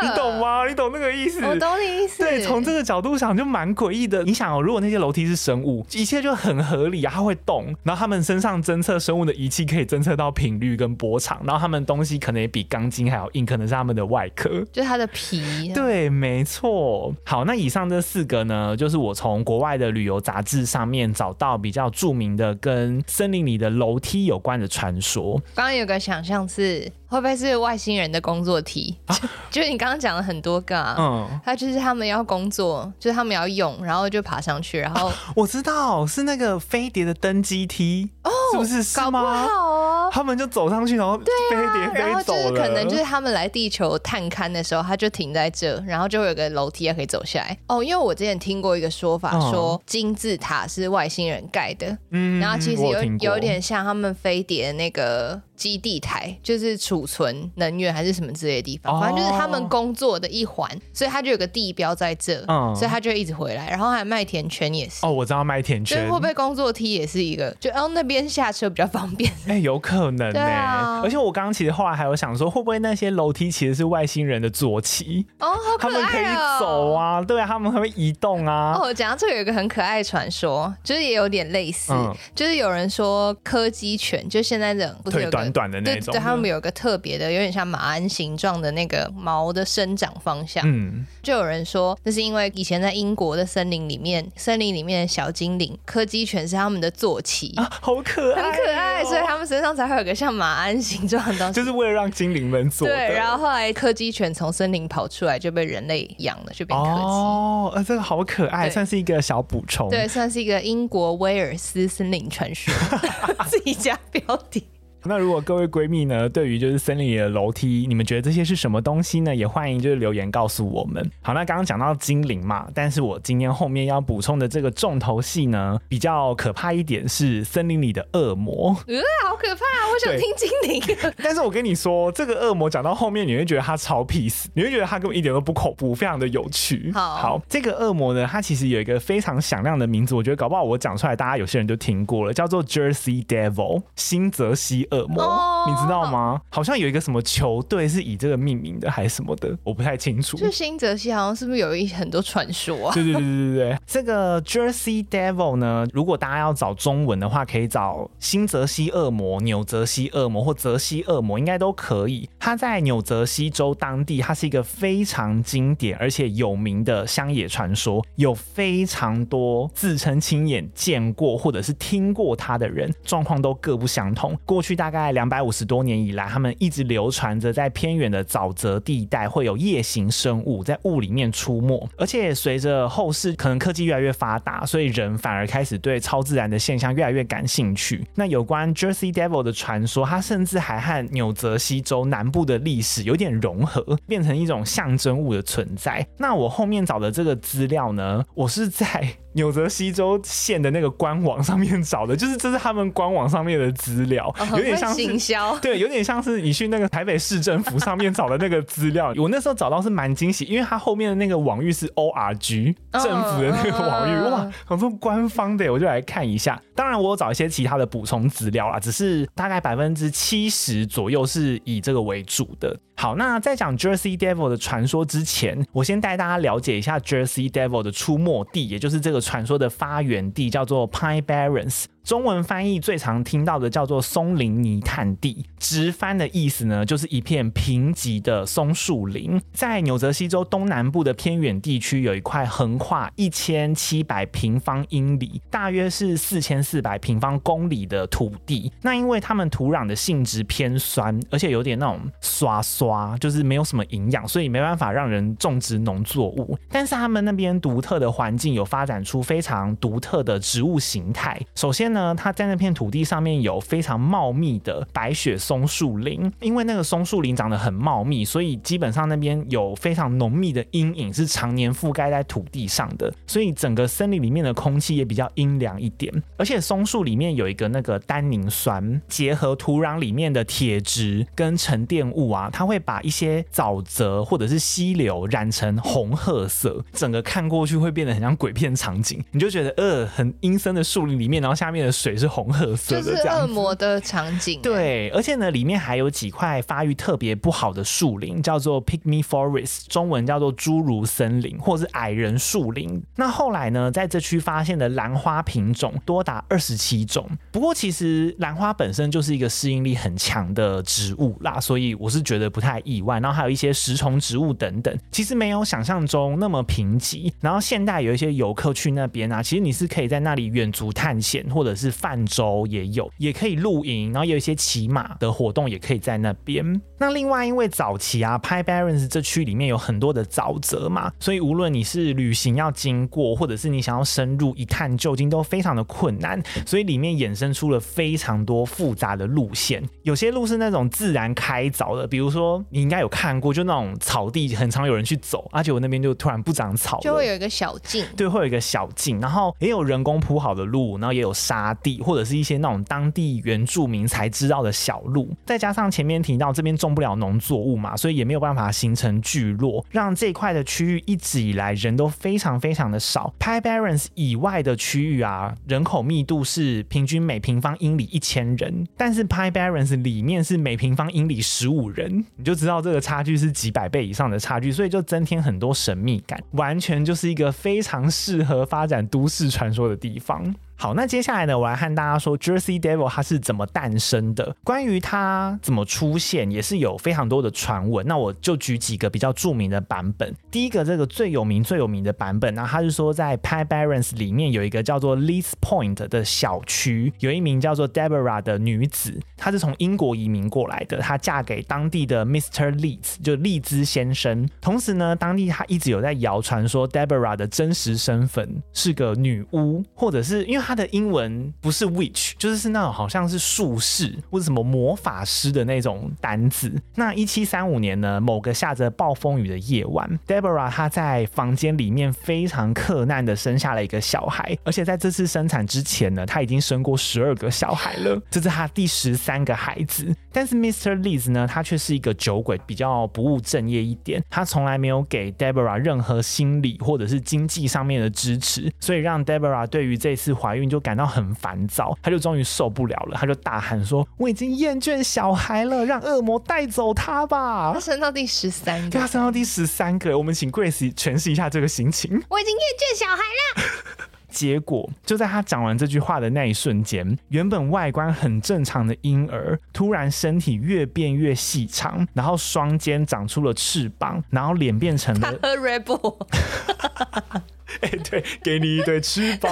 你懂吗？你懂那个意思？我懂你意思。对，从这个角度想就蛮诡异的。你想哦，如果那些楼梯是生物，一切就很合理啊，它会动，然后他们身上侦测生物的仪器可以侦测到频率跟波长，然后他们东西可能也比钢筋还要硬，可能是他们的外壳，就是它的皮。对，没错。好，那以上这四个呢，就是我从国外的旅游杂志上面找到比较著名的跟森林里的楼梯有关的传说。刚刚有个想象是。会不会是外星人的工作梯？啊、<laughs> 就，就是你刚刚讲了很多个、啊，嗯，他就是他们要工作，就是他们要用，然后就爬上去，然后、啊、我知道是那个飞碟的登机梯，哦，是不是？搞不好哦，他们就走上去，然后飞碟飞走了，对啊，然后就是可能就是他们来地球探勘的时候，他就停在这，然后就会有个楼梯也可以走下来。哦，因为我之前听过一个说法，说金字塔是外星人盖的，嗯，然后其实有有点像他们飞碟的那个。基地台就是储存能源还是什么之类的地方，反正就是他们工作的一环，所以他就有个地标在这，嗯，所以他就会一直回来。然后还有麦田圈也是，哦，我知道麦田圈，会不会工作梯也是一个？就哦那边下车比较方便，<laughs> 哎，有可能呢。而且我刚刚其实后来还有想说，会不会那些楼梯其实是外星人的坐骑？哦，好可爱哦，他们可以走啊，对啊，他们还会移动啊。哦，讲到这个有一个很可爱的传说，就是也有点类似，就是有人说柯基犬，就现在这种腿短短的那种。对，他们有个特别的，有点像马鞍形状的那个毛的生长方向。嗯，就有人说，那是因为以前在英国的森林里面，森林里面的小精灵柯基犬是他们的坐骑啊，好可爱，很可爱，所以他们身上才会有个像马鞍形状的东西，就是为了让精灵们坐。对，然后后来柯基犬从森林跑出来，就被人类养了，就变柯基。哦，呃，这个好可爱，算是一个小补充。对，算是一个英国威尔斯森林传说，<laughs> <laughs> 自己加标题。<laughs> 那如果各位闺蜜呢，对于就是森林里的楼梯，你们觉得这些是什么东西呢？也欢迎就是留言告诉我们。好，那刚刚讲到精灵嘛，但是我今天后面要补充的这个重头戏呢，比较可怕一点是森林里的恶魔。呃，好可怕啊！我想听精灵。<laughs> 但是我跟你说，这个恶魔讲到后面，你会觉得他超 peace，你会觉得他根本一点都不恐怖，非常的有趣。好，好，这个恶魔呢，它其实有一个非常响亮的名字，我觉得搞不好我讲出来，大家有些人就听过了，叫做 Jersey Devil，新泽西恶魔。Oh. 你知道吗？好像有一个什么球队是以这个命名的，还是什么的，<laughs> 我不太清楚。就新泽西好像是不是有一很多传说啊？<laughs> 对对对对对，这个 Jersey Devil 呢，如果大家要找中文的话，可以找新泽西恶魔、纽泽西恶魔或泽西恶魔，应该都可以。它在纽泽西州当地，它是一个非常经典而且有名的乡野传说，有非常多自称亲眼见过或者是听过它的人，状况都各不相同。过去大大概两百五。十多年以来，他们一直流传着在偏远的沼泽地带会有夜行生物在雾里面出没，而且随着后世可能科技越来越发达，所以人反而开始对超自然的现象越来越感兴趣。那有关 Jersey Devil 的传说，它甚至还和纽泽西州南部的历史有点融合，变成一种象征物的存在。那我后面找的这个资料呢，我是在。纽泽西州县的那个官网上面找的，就是这是他们官网上面的资料，有点像行销，<laughs> 对，有点像是你去那个台北市政府上面找的那个资料。我那时候找到是蛮惊喜，因为它后面的那个网域是 ORG 政府的那个网域，哇，好像官方的，我就来看一下。当然，我有找一些其他的补充资料啦，只是大概百分之七十左右是以这个为主的。好，那在讲 Jersey Devil 的传说之前，我先带大家了解一下 Jersey Devil 的出没地，也就是这个传说的发源地，叫做 Pine Barrens。中文翻译最常听到的叫做松林泥炭地，直翻的意思呢，就是一片贫瘠的松树林。在纽泽西州东南部的偏远地区，有一块横跨一千七百平方英里，大约是四千四百平方公里的土地。那因为它们土壤的性质偏酸，而且有点那种刷刷，就是没有什么营养，所以没办法让人种植农作物。但是他们那边独特的环境有发展出非常独特的植物形态。首先呢，它在那片土地上面有非常茂密的白雪松树林，因为那个松树林长得很茂密，所以基本上那边有非常浓密的阴影是常年覆盖在土地上的，所以整个森林里面的空气也比较阴凉一点。而且松树里面有一个那个单宁酸，结合土壤里面的铁质跟沉淀物啊，它会把一些沼泽或者是溪流染成红褐色，整个看过去会变得很像鬼片场景，你就觉得呃很阴森的树林里面，然后下面的水是红褐色的，就是恶魔的场景。对，而且呢，里面还有几块发育特别不好的树林，叫做 Pygmy Forest，中文叫做侏儒森林，或者是矮人树林。那后来呢，在这区发现的兰花品种多达二十七种。不过其实兰花本身就是一个适应力很强的植物啦，所以我是觉得不太意外。然后还有一些食虫植物等等，其实没有想象中那么贫瘠。然后现代有一些游客去那边啊，其实你是可以在那里远足探险，或者是泛舟也有，也可以露营，然后有一些骑马的活动也可以在那边。那另外因为早期啊，Pine Barrens 这区里面有很多的沼泽嘛，所以无论你是旅行要经过，或者是你想要深入一探究竟，都非常的困难。所以里面衍生出了非常多复杂的路线，有些路是那种自然开凿的，比如说你应该有看过，就那种草地很常有人去走，而且我那边就突然不长草，就会有一个小径，对，会有一个小径，然后也有人工铺好的路，然后也有沙地，或者是一些那种当地原住民才知道的小路，再加上前面提到这边种不了农作物嘛，所以也没有办法形成聚落，让这块的区域一直以来人都非常非常的少。Pine Barrens 以外的区域啊，人口密度是平均每平方英里一千人，但是 Pine Barrens 里面是每平方英里十五人，你就知道这个差距是几百倍以上的差距，所以就增添很多神秘感，完全就是一个非常适合发展都市传说的地方。好，那接下来呢，我来和大家说 Jersey Devil 它是怎么诞生的。关于它怎么出现，也是有非常多的传闻。那我就举几个比较著名的版本。第一个，这个最有名、最有名的版本，那它是说在 Pine Barrens 里面有一个叫做 Lees Point 的小区，有一名叫做 Deborah 的女子，她是从英国移民过来的，她嫁给当地的 Mr. Lees，就利兹先生。同时呢，当地她一直有在谣传说 Deborah 的真实身份是个女巫，或者是因为。他的英文不是 which 就是是那种好像是术士或者什么魔法师的那种单字。那一七三五年呢，某个下着暴风雨的夜晚，Deborah 她在房间里面非常克难的生下了一个小孩，而且在这次生产之前呢，她已经生过十二个小孩了，这是她第十三个孩子。但是 Mr. Lees 呢，他却是一个酒鬼，比较不务正业一点，他从来没有给 Deborah 任何心理或者是经济上面的支持，所以让 Deborah 对于这次怀孕就感到很烦躁，他就终于受不了了，他就大喊说：“我已经厌倦小孩了，让恶魔带走他吧！”他生到第十三个，对，他生到第十三个，我们请 Grace 诠释一下这个心情。我已经厌倦小孩了。结果就在他讲完这句话的那一瞬间，原本外观很正常的婴儿，突然身体越变越细长，然后双肩长出了翅膀，然后脸变成了。他喝 Red Bull。<laughs> 哎，对，给你一对翅膀。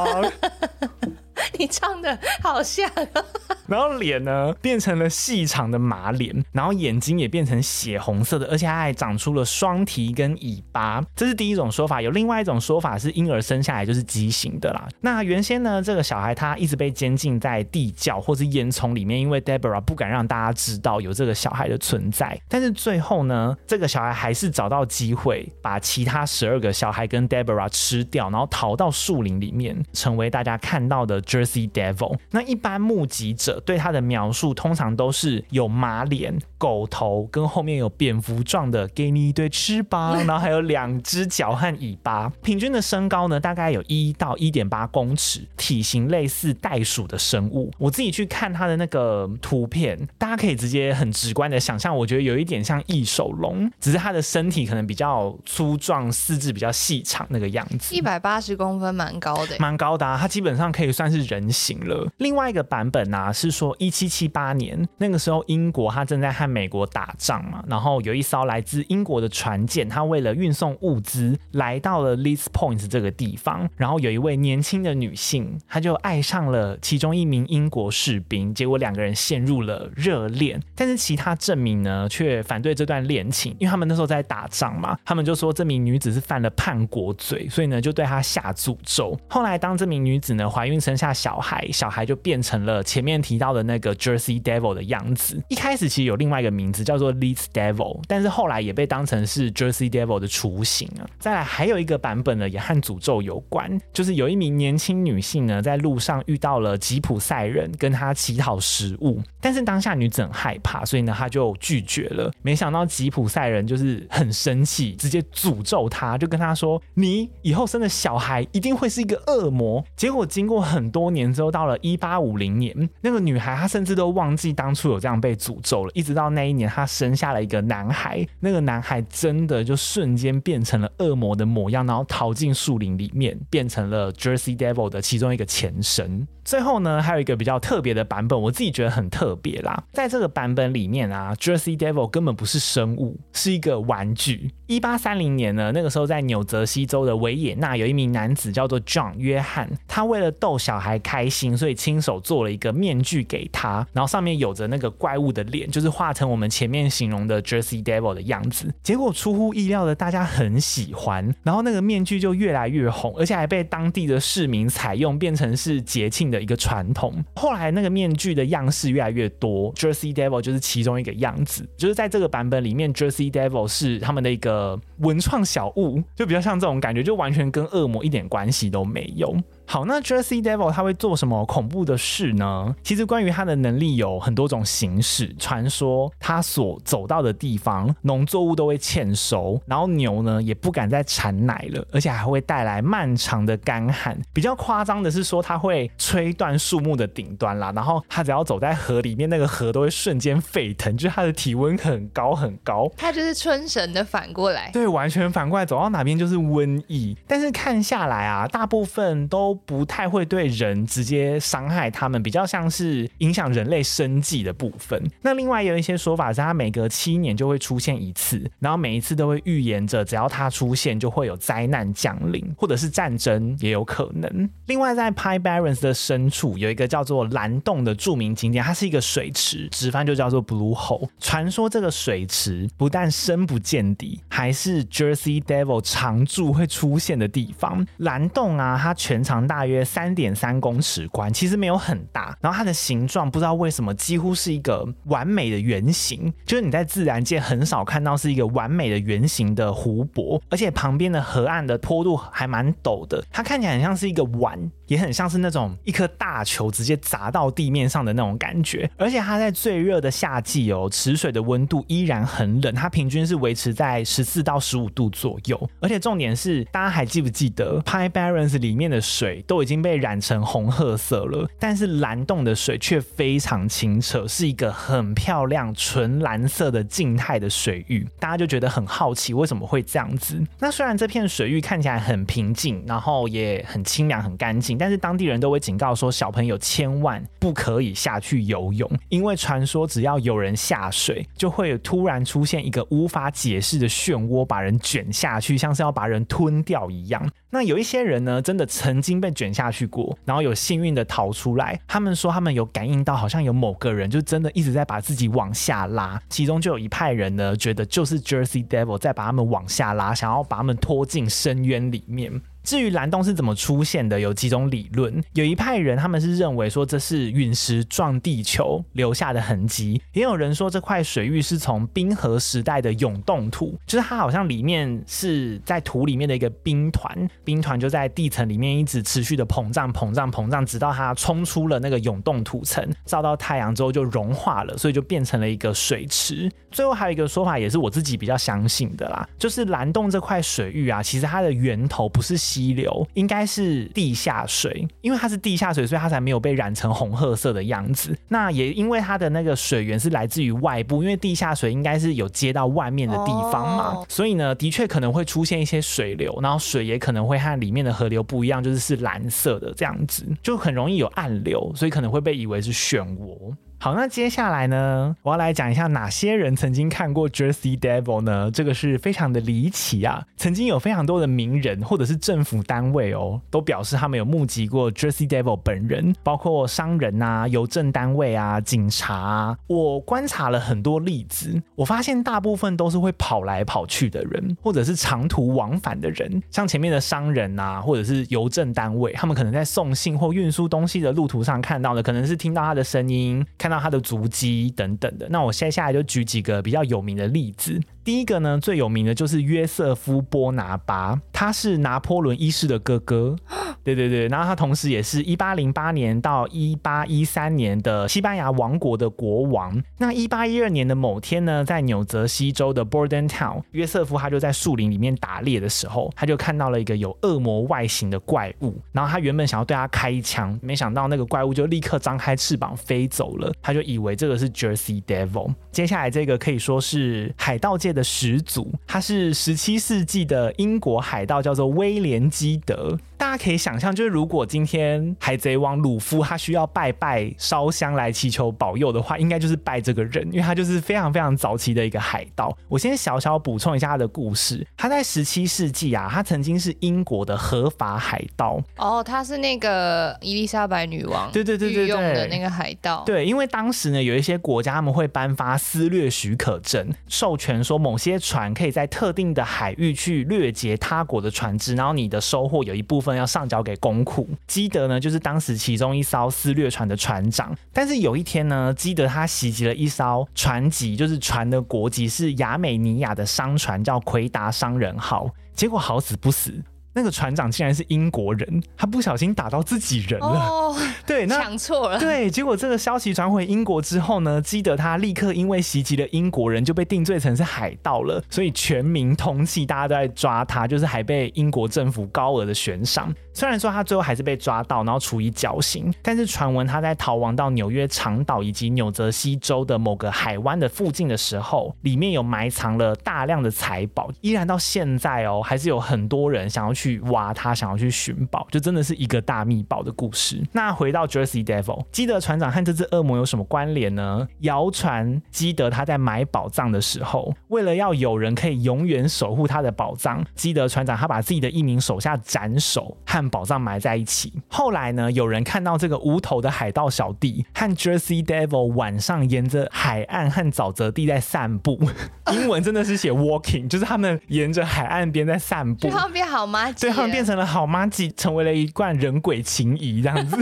你唱的好像，<laughs> 然后脸呢变成了细长的马脸，然后眼睛也变成血红色的，而且它还长出了双蹄跟尾巴。这是第一种说法，有另外一种说法是婴儿生下来就是畸形的啦。那原先呢，这个小孩他一直被监禁在地窖或是烟囱里面，因为 Deborah 不敢让大家知道有这个小孩的存在。但是最后呢，这个小孩还是找到机会把其他十二个小孩跟 Deborah 吃掉，然后逃到树林里面，成为大家看到的。Jersey Devil，那一般目击者对他的描述通常都是有马脸、狗头，跟后面有蝙蝠状的，给你一对翅膀，<laughs> 然后还有两只脚和尾巴。平均的身高呢，大概有一到一点八公尺，体型类似袋鼠的生物。我自己去看他的那个图片，大家可以直接很直观的想象，我觉得有一点像异手龙，只是它的身体可能比较粗壮，四肢比较细长那个样子。一百八十公分，蛮高的，蛮高的啊，他基本上可以算是。人形了。另外一个版本呢、是说，一七七八年那个时候，英国他正在和美国打仗嘛，然后有一艘来自英国的船舰，他为了运送物资来到了 Leeds Point 这个地方，然后有一位年轻的女性，她就爱上了其中一名英国士兵，结果两个人陷入了热恋，但是其他镇民呢却反对这段恋情，因为他们那时候在打仗嘛，他们就说这名女子是犯了叛国罪，所以呢就对她下诅咒。后来当这名女子呢怀孕生下小孩，小孩就变成了前面提到的那个 Jersey Devil 的样子。一开始其实有另外一个名字叫做 Leeds Devil，但是后来也被当成是 Jersey Devil 的雏形啊。再来还有一个版本呢，也和诅咒有关，就是有一名年轻女性呢在路上遇到了吉普赛人，跟她乞讨食物，但是当下女子很害怕，所以呢她就拒绝了。没想到吉普赛人就是很生气，直接诅咒她，就跟她说：“你以后生的小孩一定会是一个恶魔。”结果经过很多年之后，到了一八五零年，那个女孩她甚至都忘记当初有这样被诅咒了，一直到那一年她生下了一个男孩，那个男孩真的就瞬间变成了恶魔的模样，然后逃进树林里面，变成了 Jersey Devil 的其中一个前身。最后呢，还有一个比较特别的版本，我自己觉得很特别啦。在这个版本里面啊，Jersey Devil 根本不是生物，是一个玩具。一八三零年呢，那个时候在纽泽西州的维也纳，有一名男子叫做 John 约翰，他为了逗小孩开心，所以亲手做了一个面具给他，然后上面有着那个怪物的脸，就是画成我们前面形容的 Jersey Devil 的样子。结果出乎意料的，大家很喜欢，然后那个面具就越来越红，而且还被当地的市民采用，变成是节庆的一个传统。后来那个面具的样式越来越多，Jersey Devil 就是其中一个样子。就是在这个版本里面，Jersey Devil 是他们的一个文创小物，就比较像这种感觉，就完全跟恶魔一点关系都没有。好，那 Jersey Devil 他会做什么恐怖的事呢？其实关于他的能力有很多种形式。传说他所走到的地方，农作物都会欠收，然后牛呢也不敢再产奶了，而且还会带来漫长的干旱。比较夸张的是说，他会吹断树木的顶端啦，然后他只要走在河里面，那个河都会瞬间沸腾，就是他的体温很高很高。他就是春神的反过来，对，完全反过来，走到哪边就是瘟疫。但是看下来啊，大部分都不太会对人直接伤害他们，比较像是影响人类生计的部分。那另外有一些说法是，它每隔七年就会出现一次，然后每一次都会预言着，只要它出现就会有灾难降临，或者是战争也有可能。另外，在 Pi Barrens 的深处有一个叫做蓝洞的著名景点，它是一个水池，直翻就叫做 Blue Hole。传说这个水池不但深不见底，还是 Jersey Devil 常驻会出现的地方。蓝洞啊，它全长。大约三点三公尺宽，其实没有很大。然后它的形状不知道为什么几乎是一个完美的圆形，就是你在自然界很少看到是一个完美的圆形的湖泊，而且旁边的河岸的坡度还蛮陡的，它看起来很像是一个碗。也很像是那种一颗大球直接砸到地面上的那种感觉，而且它在最热的夏季哦，池水的温度依然很冷，它平均是维持在十四到十五度左右。而且重点是，大家还记不记得 Pie Barrens 里面的水都已经被染成红褐色了，但是蓝洞的水却非常清澈，是一个很漂亮纯蓝色的静态的水域。大家就觉得很好奇，为什么会这样子？那虽然这片水域看起来很平静，然后也很清凉、很干净。但是当地人都会警告说，小朋友千万不可以下去游泳，因为传说只要有人下水，就会突然出现一个无法解释的漩涡，把人卷下去，像是要把人吞掉一样。那有一些人呢，真的曾经被卷下去过，然后有幸运的逃出来。他们说他们有感应到，好像有某个人就真的一直在把自己往下拉。其中就有一派人呢，觉得就是 Jersey Devil 在把他们往下拉，想要把他们拖进深渊里面。至于蓝洞是怎么出现的，有几种理论。有一派人他们是认为说这是陨石撞地球留下的痕迹，也有人说这块水域是从冰河时代的永冻土，就是它好像里面是在土里面的一个冰团，冰团就在地层里面一直持续的膨胀、膨胀、膨胀，直到它冲出了那个永冻土层，照到太阳之后就融化了，所以就变成了一个水池。最后还有一个说法，也是我自己比较相信的啦，就是蓝洞这块水域啊，其实它的源头不是。溪流，应该是地下水，因为它是地下水，所以它才没有被染成红褐色的样子。那也因为它的那个水源是来自于外部，因为地下水应该是有接到外面的地方嘛，哦、所以呢，的确可能会出现一些水流，然后水也可能会和里面的河流不一样，就是是蓝色的这样子，就很容易有暗流，所以可能会被以为是漩涡。好，那接下来呢，我要来讲一下哪些人曾经看过 Jersey Devil 呢？这个是非常的离奇啊！曾经有非常多的名人或者是政府单位哦，都表示他们有目击过 Jersey Devil 本人，包括商人啊、邮政单位啊、警察啊。我观察了很多例子，我发现大部分都是会跑来跑去的人，或者是长途往返的人，像前面的商人啊，或者是邮政单位，他们可能在送信或运输东西的路途上看到的，可能是听到他的声音，看。那他的足迹等等的，那我接下来就举几个比较有名的例子。第一个呢，最有名的就是约瑟夫·波拿巴，他是拿破仑一世的哥哥。<gasps> 对对对，然后他同时也是一八零八年到一八一三年的西班牙王国的国王。那一八一二年的某天呢，在纽泽西州的 Bordentown，约瑟夫他就在树林里面打猎的时候，他就看到了一个有恶魔外形的怪物。然后他原本想要对他开一枪，没想到那个怪物就立刻张开翅膀飞走了。他就以为这个是 Jersey Devil。接下来这个可以说是海盗界的始祖，他是十七世纪的英国海盗，叫做威廉基德。大家可以想象，就是如果今天海贼王鲁夫他需要拜拜烧香来祈求保佑的话，应该就是拜这个人，因为他就是非常非常早期的一个海盗。我先小小补充一下他的故事，他在十七世纪啊，他曾经是英国的合法海盗。哦，他是那个伊丽莎白女王对对对对用的那个海盗。对，因为当时呢，有一些国家他们会颁发私掠许可证，授权说某些船可以在特定的海域去掠劫他国的船只，然后你的收获有一部分。要上交给公库。基德呢，就是当时其中一艘私掠船的船长。但是有一天呢，基德他袭击了一艘船籍，就是船的国籍是亚美尼亚的商船，叫奎达商人号。结果好死不死。那个船长竟然是英国人，他不小心打到自己人了。哦，<laughs> 对，那抢错了。对，结果这个消息传回英国之后呢，基德他立刻因为袭击了英国人，就被定罪成是海盗了。所以全民通缉，大家都在抓他，就是还被英国政府高额的悬赏。虽然说他最后还是被抓到，然后处以绞刑，但是传闻他在逃亡到纽约长岛以及纽泽西州的某个海湾的附近的时候，里面有埋藏了大量的财宝，依然到现在哦，还是有很多人想要去去挖他，想要去寻宝，就真的是一个大秘宝的故事。那回到 Jersey Devil，基德船长和这只恶魔有什么关联呢？谣传基德他在埋宝藏的时候，为了要有人可以永远守护他的宝藏，基德船长他把自己的一名手下斩首和宝藏埋在一起。后来呢，有人看到这个无头的海盗小弟和 Jersey Devil 晚上沿着海岸和沼泽地在散步。<laughs> 英文真的是写 walking，就是他们沿着海岸边在散步。他们变好吗？对，他们变成了好妈吉，成为了一贯人鬼情谊这样子。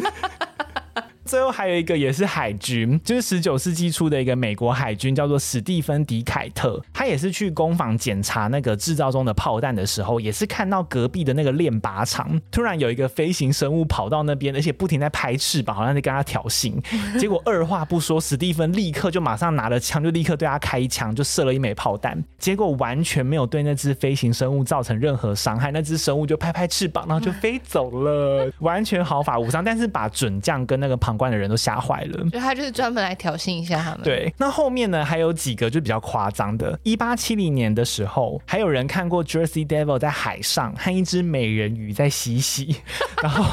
最后还有一个也是海军，就是十九世纪初的一个美国海军，叫做史蒂芬·迪凯特。他也是去工坊检查那个制造中的炮弹的时候，也是看到隔壁的那个练靶场，突然有一个飞行生物跑到那边，而且不停在拍翅膀，好像在跟他挑衅。<laughs> 结果二话不说，史蒂芬立刻就马上拿了枪，就立刻对他开枪，就射了一枚炮弹。结果完全没有对那只飞行生物造成任何伤害，那只生物就拍拍翅膀，然后就飞走了，<laughs> 完全毫发无伤。但是把准将跟那个旁关的人都吓坏了，所以他就是专门来挑衅一下他们。对，那后面呢，还有几个就比较夸张的。一八七零年的时候，还有人看过 Jersey Devil 在海上和一只美人鱼在嬉戏，<laughs> 然后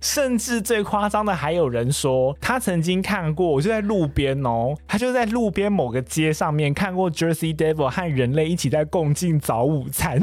甚至最夸张的，还有人说他曾经看过，我就在路边哦，他就在路边某个街上面看过 Jersey Devil 和人类一起在共进早午餐。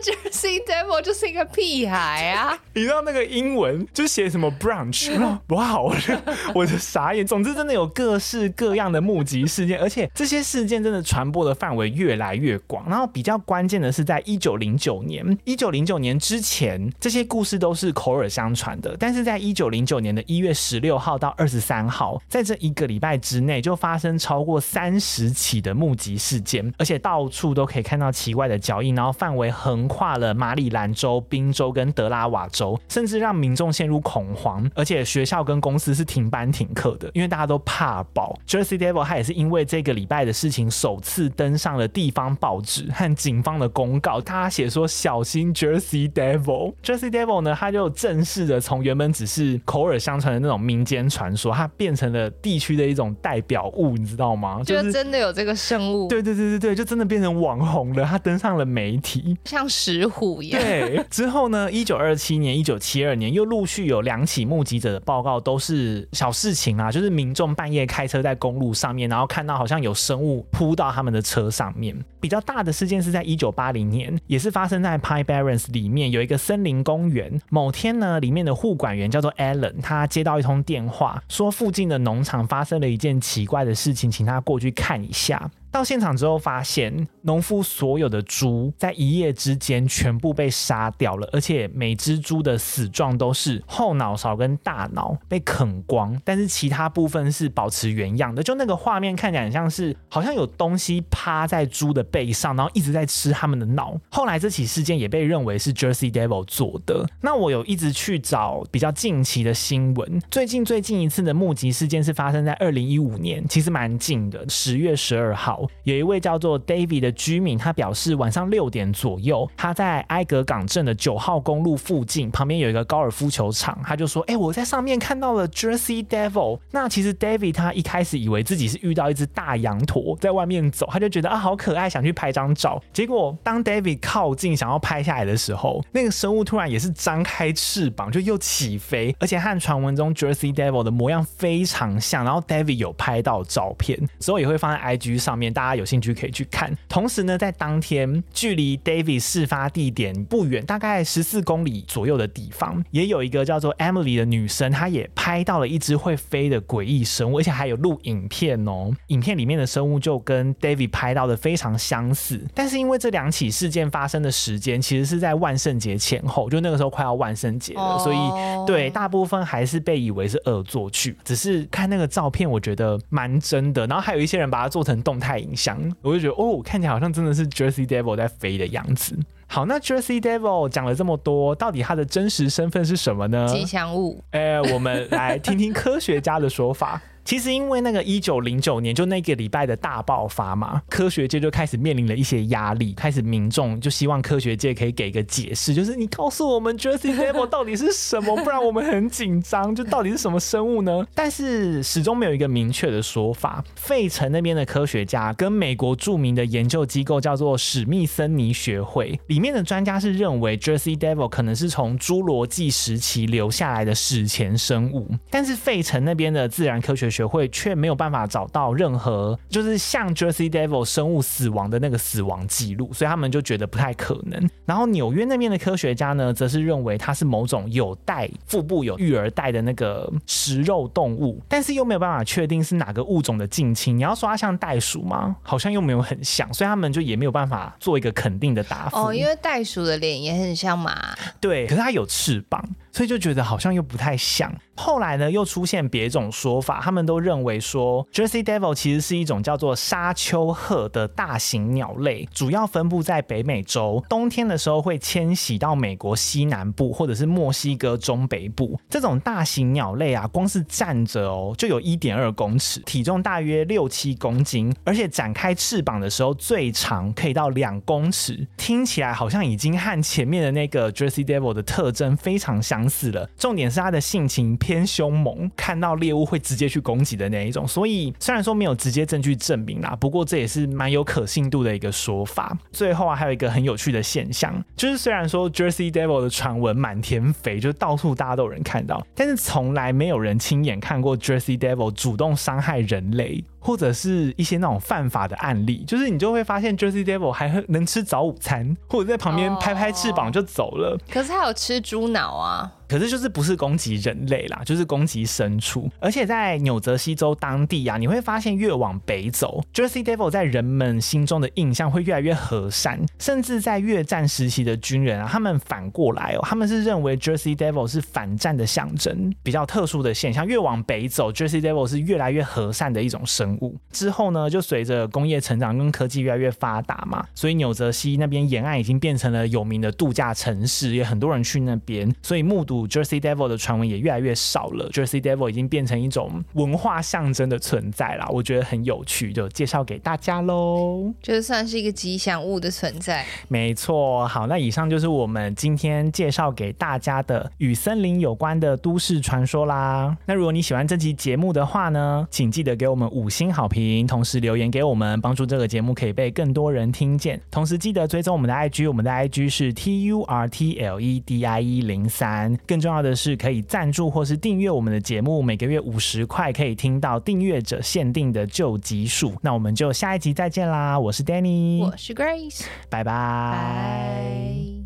Jersey Devil 就是一个屁孩啊！你知道那个英文就写什么 brunch？<laughs> 哇，我的我的傻眼。总之，真的有各式各样的目击事件，而且这些事件真的传播的范围越来越广。然后比较关键的是，在一九零九年，一九零九年之前，这些故事都是口耳相传的。但是在一九零九年的一月十六号到二十三号，在这一个礼拜之内，就发生超过三十起的目击事件，而且到处都可以看到奇怪的脚印，然后范围横。跨了马里兰州、宾州跟德拉瓦州，甚至让民众陷入恐慌，而且学校跟公司是停班停课的，因为大家都怕爆。Jersey Devil 他也是因为这个礼拜的事情，首次登上了地方报纸和警方的公告，他写说小心 Jersey Devil。Jersey Devil 呢，他就正式的从原本只是口耳相传的那种民间传说，它变成了地区的一种代表物，你知道吗？就是真的有这个生物。对对对对对，就真的变成网红了，他登上了媒体，像石虎一样。对，之后呢，一九二七年、一九七二年又陆续有两起目击者的报告，都是小事情啊，就是民众半夜开车在公路上面，然后看到好像有生物扑到他们的车上面。比较大的事件是在一九八零年，也是发生在 Pine Barrens 里面有一个森林公园。某天呢，里面的护管员叫做 Allen，他接到一通电话，说附近的农场发生了一件奇怪的事情，请他过去看一下。到现场之后，发现农夫所有的猪在一夜之间全部被杀掉了，而且每只猪的死状都是后脑勺跟大脑被啃光，但是其他部分是保持原样的。就那个画面看起来很像是好像有东西趴在猪的背上，然后一直在吃他们的脑。后来这起事件也被认为是 Jersey Devil 做的。那我有一直去找比较近期的新闻，最近最近一次的目击事件是发生在二零一五年，其实蛮近的，十月十二号。有一位叫做 David 的居民，他表示晚上六点左右，他在埃格港镇的九号公路附近，旁边有一个高尔夫球场，他就说：“哎、我在上面看到了 Jersey Devil。”那其实 David 他一开始以为自己是遇到一只大羊驼在外面走，他就觉得啊好可爱，想去拍张照。结果当 David 靠近想要拍下来的时候，那个生物突然也是张开翅膀，就又起飞，而且和传闻中 Jersey Devil 的模样非常像。然后 David 有拍到照片，之后也会放在 IG 上面。大家有兴趣可以去看。同时呢，在当天距离 David 事发地点不远，大概十四公里左右的地方，也有一个叫做 Emily 的女生，她也拍到了一只会飞的诡异生物，而且还有录影片哦。影片里面的生物就跟 David 拍到的非常相似。但是因为这两起事件发生的时间其实是在万圣节前后，就那个时候快要万圣节了，所以对大部分还是被以为是恶作剧。只是看那个照片，我觉得蛮真的。然后还有一些人把它做成动态影。影像，我就觉得哦，看起来好像真的是 Jersey Devil 在飞的样子。好，那 Jersey Devil 讲了这么多，到底他的真实身份是什么呢？吉祥物。哎，我们来听听科学家的说法。其实因为那个一九零九年就那个礼拜的大爆发嘛，科学界就开始面临了一些压力，开始民众就希望科学界可以给一个解释，就是你告诉我们 Jersey Devil <laughs> 到底是什么，不然我们很紧张，就到底是什么生物呢？但是始终没有一个明确的说法。费城那边的科学家跟美国著名的研究机构叫做史密森尼学会里面的专家是认为 Jersey Devil 可能是从侏罗纪时期留下来的史前生物，但是费城那边的自然科学学会却没有办法找到任何就是像 Jersey Devil 生物死亡的那个死亡记录，所以他们就觉得不太可能。然后纽约那边的科学家呢，则是认为它是某种有带、腹部有育儿袋的那个食肉动物，但是又没有办法确定是哪个物种的近亲。你要说它像袋鼠吗？好像又没有很像，所以他们就也没有办法做一个肯定的答复。哦，因为袋鼠的脸也很像马，对，可是它有翅膀。所以就觉得好像又不太像。后来呢，又出现别种说法，他们都认为说，Jersey Devil 其实是一种叫做沙丘鹤的大型鸟类，主要分布在北美洲，冬天的时候会迁徙到美国西南部或者是墨西哥中北部。这种大型鸟类啊，光是站着哦，就有一点二公尺，体重大约六七公斤，而且展开翅膀的时候最长可以到两公尺。听起来好像已经和前面的那个 Jersey Devil 的特征非常像想。死了。重点是他的性情偏凶猛，看到猎物会直接去攻击的那一种。所以虽然说没有直接证据证明啦，不过这也是蛮有可信度的一个说法。最后啊，还有一个很有趣的现象，就是虽然说 Jersey Devil 的传闻满天飞，就到处大家都有人看到，但是从来没有人亲眼看过 Jersey Devil 主动伤害人类，或者是一些那种犯法的案例。就是你就会发现 Jersey Devil 还能吃早午餐，或者在旁边拍拍翅膀就走了。可是他有吃猪脑啊。可是就是不是攻击人类啦，就是攻击牲畜。而且在纽泽西州当地啊，你会发现越往北走，Jersey Devil 在人们心中的印象会越来越和善，甚至在越战时期的军人啊，他们反过来哦，他们是认为 Jersey Devil 是反战的象征，比较特殊的现象。越往北走，Jersey Devil 是越来越和善的一种生物。之后呢，就随着工业成长跟科技越来越发达嘛，所以纽泽西那边沿岸已经变成了有名的度假城市，也很多人去那边，所以目睹 Jersey Devil 的传闻也越来越少了。Jersey Devil 已经变成一种文化象征的存在啦，我觉得很有趣，就介绍给大家喽。就算是一个吉祥物的存在。没错，好，那以上就是我们今天介绍给大家的与森林有关的都市传说啦。那如果你喜欢这期节目的话呢，请记得给我们五星好评，同时留言给我们，帮助这个节目可以被更多人听见。同时记得追踪我们的 IG，我们的 IG 是 T U R T L E D I E 零三。更重要的是，可以赞助或是订阅我们的节目，每个月五十块可以听到订阅者限定的旧集数。那我们就下一集再见啦！我是 Danny，我是 Grace，拜拜。